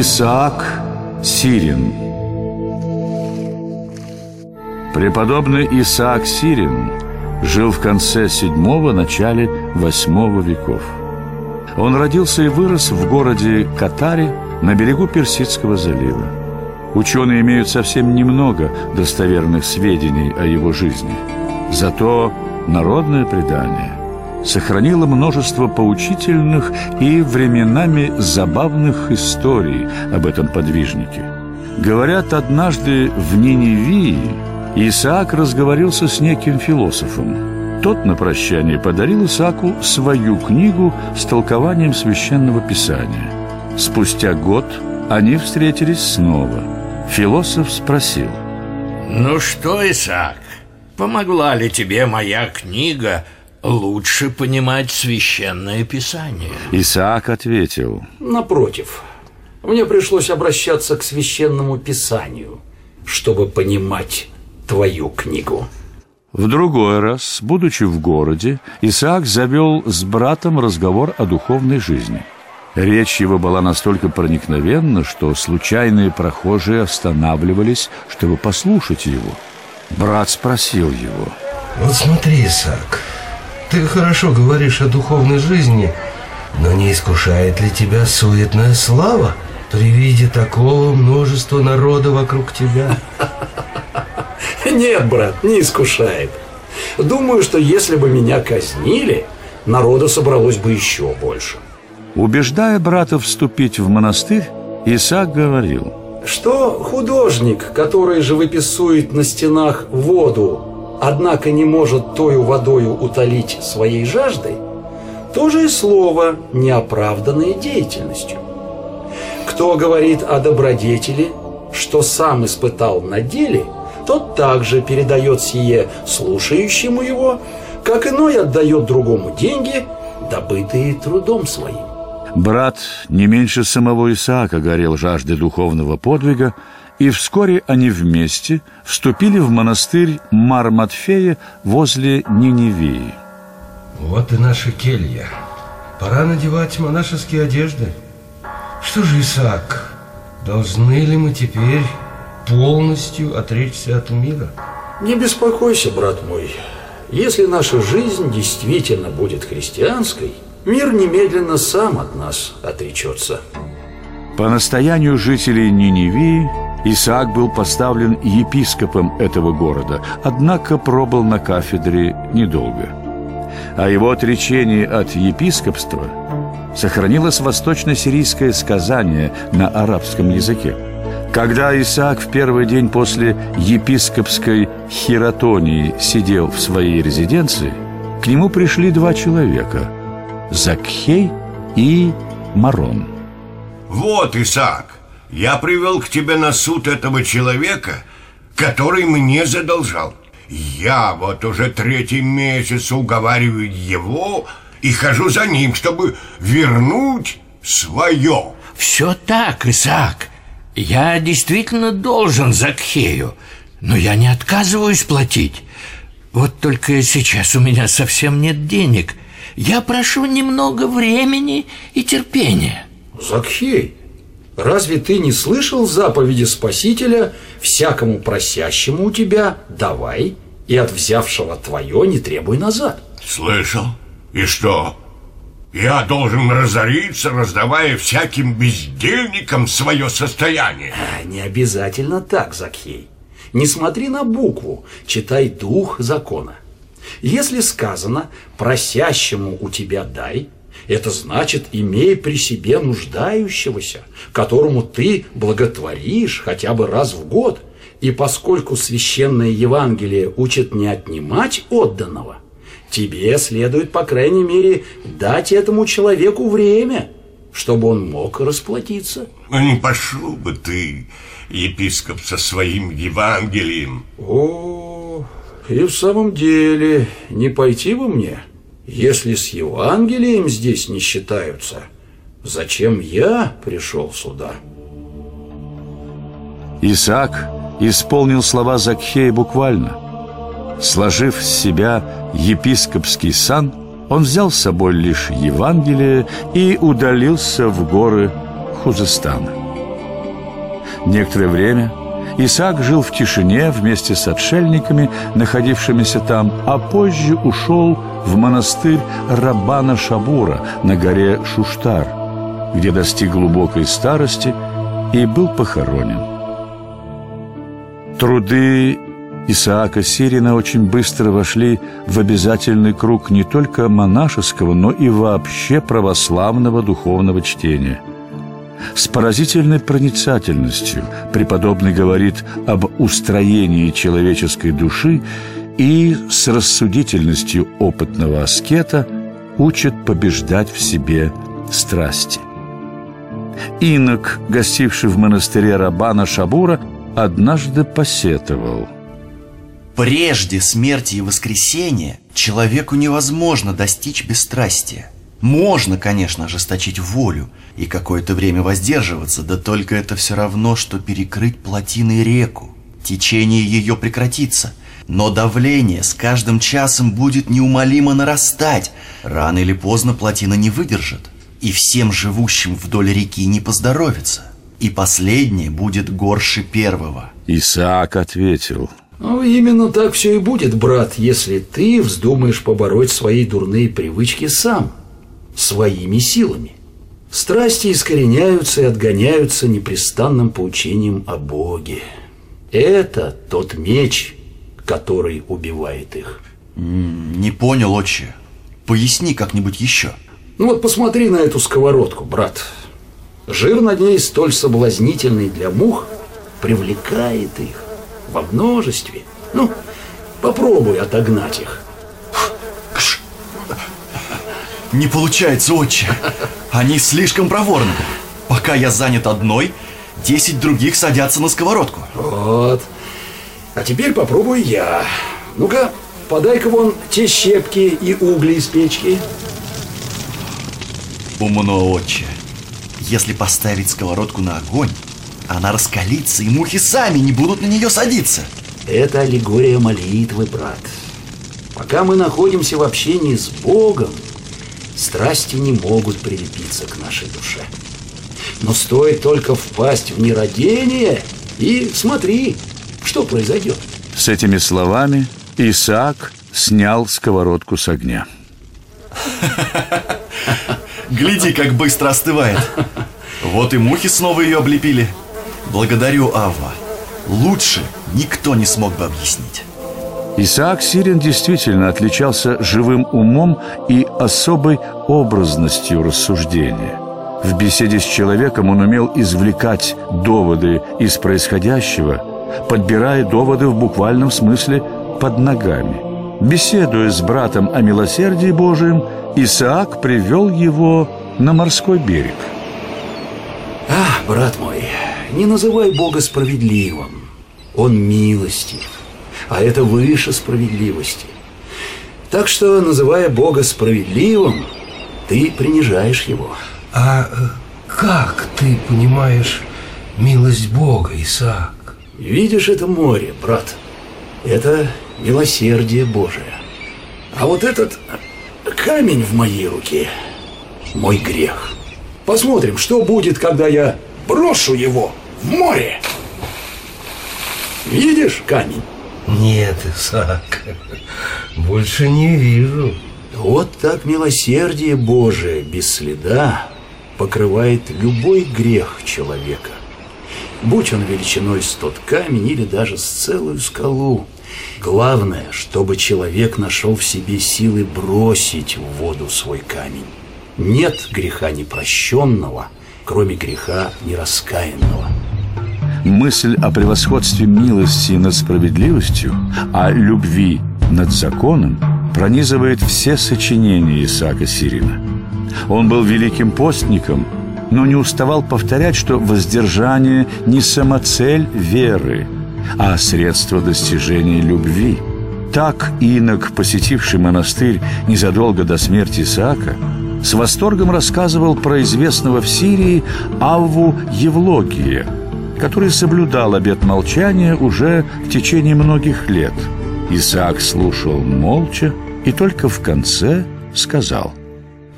Исаак Сирин Преподобный Исаак Сирин жил в конце седьмого, начале восьмого веков. Он родился и вырос в городе Катаре на берегу Персидского залива. Ученые имеют совсем немного достоверных сведений о его жизни. Зато народное предание сохранила множество поучительных и временами забавных историй об этом подвижнике. Говорят, однажды в Ниневии Исаак разговорился с неким философом. Тот на прощание подарил Исааку свою книгу с толкованием священного писания. Спустя год они встретились снова. Философ спросил. «Ну что, Исаак, помогла ли тебе моя книга – лучше понимать священное писание. Исаак ответил. Напротив, мне пришлось обращаться к священному писанию, чтобы понимать твою книгу. В другой раз, будучи в городе, Исаак завел с братом разговор о духовной жизни. Речь его была настолько проникновенна, что случайные прохожие останавливались, чтобы послушать его. Брат спросил его. Вот смотри, Исаак, ты хорошо говоришь о духовной жизни, но не искушает ли тебя суетная слава при виде такого множества народа вокруг тебя? Нет, брат, не искушает. Думаю, что если бы меня казнили, народа собралось бы еще больше. Убеждая брата вступить в монастырь, Исаак говорил, что художник, который живописует на стенах воду, однако не может тою водою утолить своей жаждой, то же и слово неоправданной деятельностью. Кто говорит о добродетели, что сам испытал на деле, тот также передает сие слушающему его, как иной отдает другому деньги, добытые трудом своим. Брат не меньше самого Исаака горел жаждой духовного подвига, и вскоре они вместе вступили в монастырь Марматфея возле Ниневии. Вот и наша келья. Пора надевать монашеские одежды. Что же, Исаак, должны ли мы теперь полностью отречься от мира? Не беспокойся, брат мой. Если наша жизнь действительно будет христианской, мир немедленно сам от нас отречется. По настоянию жителей Ниневии Исаак был поставлен епископом этого города, однако пробыл на кафедре недолго. О его отречении от епископства сохранилось восточно-сирийское сказание на арабском языке. Когда Исаак в первый день после епископской хиротонии сидел в своей резиденции, к нему пришли два человека – Закхей и Марон. «Вот, Исаак, я привел к тебе на суд этого человека, который мне задолжал. Я вот уже третий месяц уговариваю его и хожу за ним, чтобы вернуть свое. Все так, Исаак. Я действительно должен Закхею, но я не отказываюсь платить. Вот только сейчас у меня совсем нет денег. Я прошу немного времени и терпения. Закхей, Разве ты не слышал заповеди Спасителя «Всякому просящему у тебя давай, и от взявшего твое не требуй назад»? Слышал. И что? Я должен разориться, раздавая всяким бездельникам свое состояние. А, не обязательно так, Закхей. Не смотри на букву, читай дух закона. Если сказано «просящему у тебя дай», это значит, имей при себе нуждающегося, которому ты благотворишь хотя бы раз в год. И поскольку священное Евангелие учит не отнимать отданного, тебе следует, по крайней мере, дать этому человеку время, чтобы он мог расплатиться. Ну, не пошел бы ты, епископ, со своим Евангелием. О, и в самом деле, не пойти бы мне? Если с Евангелием здесь не считаются, зачем я пришел сюда? Исаак исполнил слова Закхея буквально. Сложив с себя епископский сан, он взял с собой лишь Евангелие и удалился в горы Хузестана. Некоторое время Исаак жил в тишине вместе с отшельниками, находившимися там, а позже ушел в монастырь Рабана Шабура на горе Шуштар, где достиг глубокой старости и был похоронен. Труды Исаака Сирина очень быстро вошли в обязательный круг не только монашеского, но и вообще православного духовного чтения. С поразительной проницательностью преподобный говорит об устроении человеческой души и с рассудительностью опытного аскета учит побеждать в себе страсти. Инок, гостивший в монастыре Рабана Шабура, однажды посетовал – Прежде смерти и воскресения человеку невозможно достичь бесстрастия. Можно, конечно, ожесточить волю и какое-то время воздерживаться, да только это все равно, что перекрыть плотиной реку. Течение ее прекратится, но давление с каждым часом будет неумолимо нарастать. Рано или поздно плотина не выдержит, и всем живущим вдоль реки не поздоровится. И последнее будет горше первого. Исаак ответил – ну, именно так все и будет, брат, если ты вздумаешь побороть свои дурные привычки сам, своими силами. Страсти искореняются и отгоняются непрестанным поучением о Боге. Это тот меч, который убивает их. Не понял, отче. Поясни как-нибудь еще. Ну вот посмотри на эту сковородку, брат. Жир на ней столь соблазнительный для мух привлекает их во множестве. Ну, попробуй отогнать их. Не получается, отче. Они слишком проворны. Пока я занят одной, десять других садятся на сковородку. Вот. А теперь попробую я. Ну-ка, подай-ка вон те щепки и угли из печки. Умно, отче. Если поставить сковородку на огонь, она раскалится, и мухи сами не будут на нее садиться. Это аллегория молитвы, брат. Пока мы находимся в общении с Богом, страсти не могут прилепиться к нашей душе. Но стоит только впасть в нерадение, и смотри, что произойдет. С этими словами Исаак снял сковородку с огня. Гляди, как быстро остывает. Вот и мухи снова ее облепили. Благодарю, Авва. Лучше никто не смог бы объяснить. Исаак Сирин действительно отличался живым умом и особой образностью рассуждения. В беседе с человеком он умел извлекать доводы из происходящего, подбирая доводы в буквальном смысле под ногами. Беседуя с братом о милосердии Божием, Исаак привел его на морской берег. А, брат мой, не называй Бога справедливым. Он милостив, а это выше справедливости. Так что, называя Бога справедливым, ты принижаешь Его. А э, как ты понимаешь милость Бога, Исаак? Видишь это море, брат? Это милосердие Божие. А вот этот камень в моей руке – мой грех. Посмотрим, что будет, когда я брошу его в море. Видишь камень? Нет, Исаак, больше не вижу. Вот так милосердие Божие без следа покрывает любой грех человека. Будь он величиной с тот камень или даже с целую скалу. Главное, чтобы человек нашел в себе силы бросить в воду свой камень. Нет греха непрощенного, кроме греха нераскаянного. Мысль о превосходстве милости над справедливостью, о любви над законом пронизывает все сочинения Исаака Сирина. Он был великим постником, но не уставал повторять, что воздержание не самоцель веры, а средство достижения любви. Так инок, посетивший монастырь незадолго до смерти Исаака, с восторгом рассказывал про известного в Сирии Авву Евлогия – который соблюдал обет молчания уже в течение многих лет. Исаак слушал молча и только в конце сказал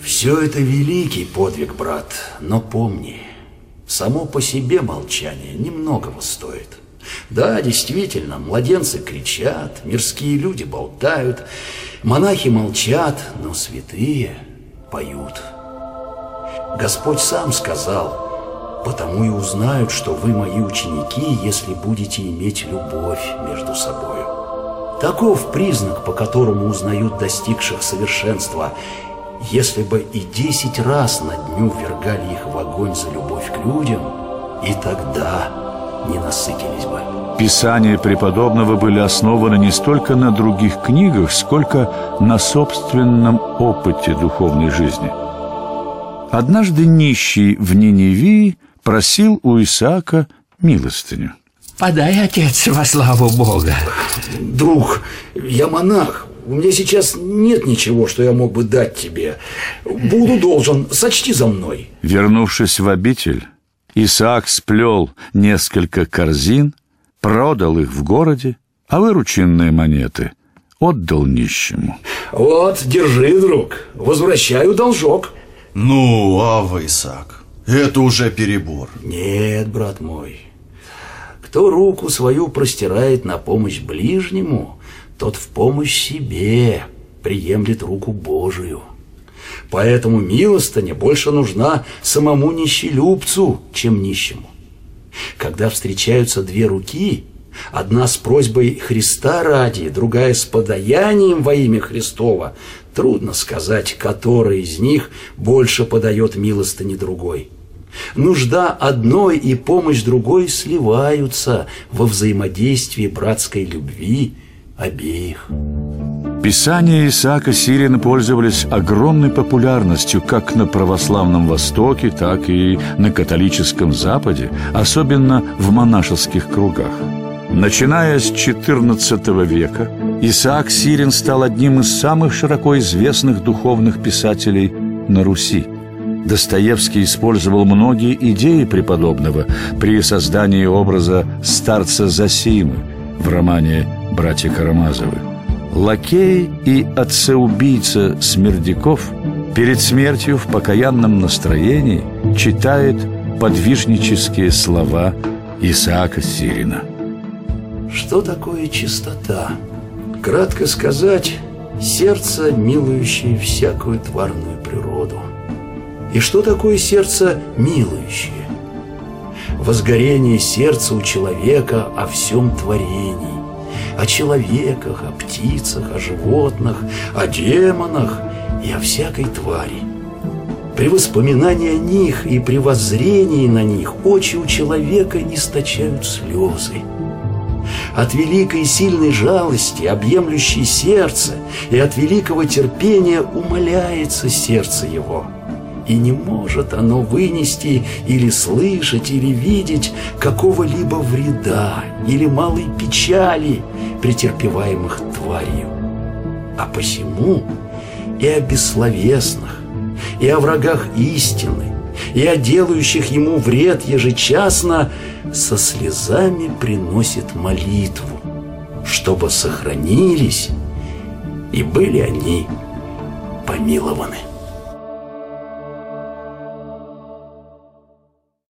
«Все это великий подвиг, брат, но помни, Само по себе молчание немногого стоит. Да, действительно, младенцы кричат, мирские люди болтают, монахи молчат, но святые поют. Господь сам сказал, потому и узнают, что вы мои ученики, если будете иметь любовь между собой. Таков признак, по которому узнают достигших совершенства. Если бы и десять раз на дню ввергали их в огонь за любовь к людям, и тогда не насытились бы. Писания преподобного были основаны не столько на других книгах, сколько на собственном опыте духовной жизни. Однажды нищий в Ниневии просил у Исаака милостыню. Подай, отец, во славу Бога. Друг, я монах. У меня сейчас нет ничего, что я мог бы дать тебе. Буду должен, сочти за мной. Вернувшись в обитель, Исаак сплел несколько корзин, продал их в городе, а вырученные монеты отдал нищему. Вот, держи, друг, возвращаю должок. Ну, Ава Исаак, это уже перебор. Нет, брат мой, кто руку свою простирает на помощь ближнему, тот в помощь себе приемлет руку Божию. Поэтому милостыня больше нужна самому нищелюбцу, чем нищему. Когда встречаются две руки, одна с просьбой Христа ради, другая с подаянием во имя Христова, трудно сказать, которая из них больше подает милостыни другой. Нужда одной и помощь другой сливаются во взаимодействии братской любви обеих. Писания Исаака Сирина пользовались огромной популярностью как на православном Востоке, так и на католическом Западе, особенно в монашеских кругах. Начиная с XIV века, Исаак Сирин стал одним из самых широко известных духовных писателей на Руси. Достоевский использовал многие идеи преподобного при создании образа старца Засимы в романе «Братья Карамазовы». Лакей и отцеубийца Смердяков перед смертью в покаянном настроении читает подвижнические слова Исаака Сирина. Что такое чистота? Кратко сказать, сердце, милующее всякую тварную природу. И что такое сердце милующее? Возгорение сердца у человека о всем творении о человеках, о птицах, о животных, о демонах и о всякой твари. При воспоминании о них и при воззрении на них очи у человека источают слезы. От великой и сильной жалости, объемлющей сердце, и от великого терпения умоляется сердце его – и не может оно вынести или слышать, или видеть какого-либо вреда или малой печали, претерпеваемых тварью. А посему и о бессловесных, и о врагах истины, и о делающих ему вред ежечасно со слезами приносит молитву, чтобы сохранились и были они помилованы.